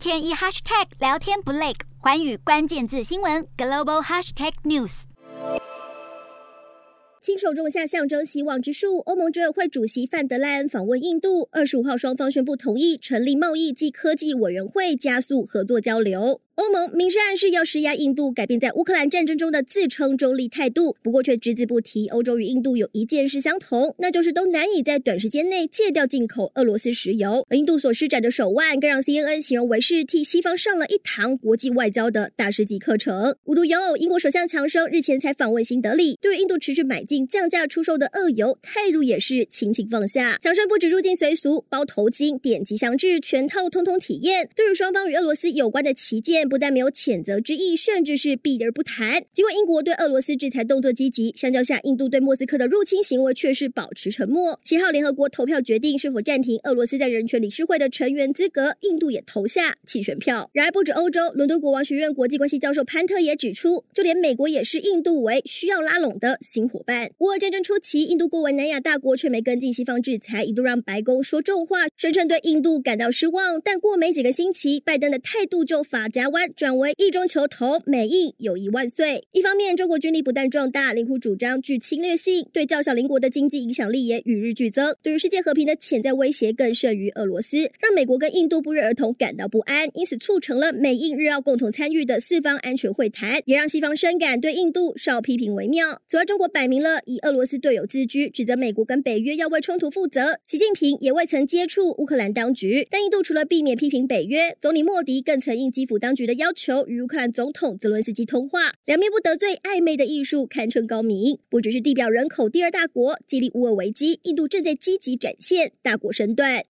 天一 hashtag 聊天不累，环宇关键字新闻 global hashtag news。亲手种下象征希望之树。欧盟执委会主席范德莱恩访问印度，二十五号双方宣布同意成立贸易暨科技委员会，加速合作交流。欧盟明示暗示要施压印度改变在乌克兰战争中的自称中立态度，不过却只字不提欧洲与印度有一件事相同，那就是都难以在短时间内戒掉进口俄罗斯石油。而印度所施展的手腕，更让 CNN 形容为是替西方上了一堂国际外交的大师级课程。无独有偶，英国首相强生日前才访问新德里，对于印度持续买进降价出售的俄油，态度也是轻轻放下。强生不止入境随俗，包头巾、点吉祥制，全套通通体验。对于双方与俄罗斯有关的旗舰，不但没有谴责之意，甚至是避而不谈。尽管英国对俄罗斯制裁动作积极，相较下，印度对莫斯科的入侵行为却是保持沉默。七号联合国投票决定是否暂停俄罗斯在人权理事会的成员资格，印度也投下弃权票。然而，不止欧洲，伦敦国王学院国际关系教授潘特也指出，就连美国也是印度为需要拉拢的新伙伴。乌俄战争初期，印度作为南亚大国却没跟进西方制裁，一度让白宫说重话，声称对印度感到失望。但过没几个星期，拜登的态度就发夹弯转。为意中求同，美印友谊万岁。一方面，中国军力不但壮大，领土主张具侵略性，对较小邻国的经济影响力也与日俱增。对于世界和平的潜在威胁更胜于俄罗斯，让美国跟印度不约而同感到不安，因此促成了美印日澳共同参与的四方安全会谈，也让西方深感对印度少批评为妙。此外，中国摆明了以俄罗斯队友自居，指责美国跟北约要为冲突负责。习近平也未曾接触乌克兰当局，但印度除了避免批评北约，总理莫迪更曾应基辅当局的要求。与乌克兰总统泽伦斯基通话，两面不得罪，暧昧的艺术堪称高明。不只是地表人口第二大国，激励乌尔维基，印度正在积极展现大国身段。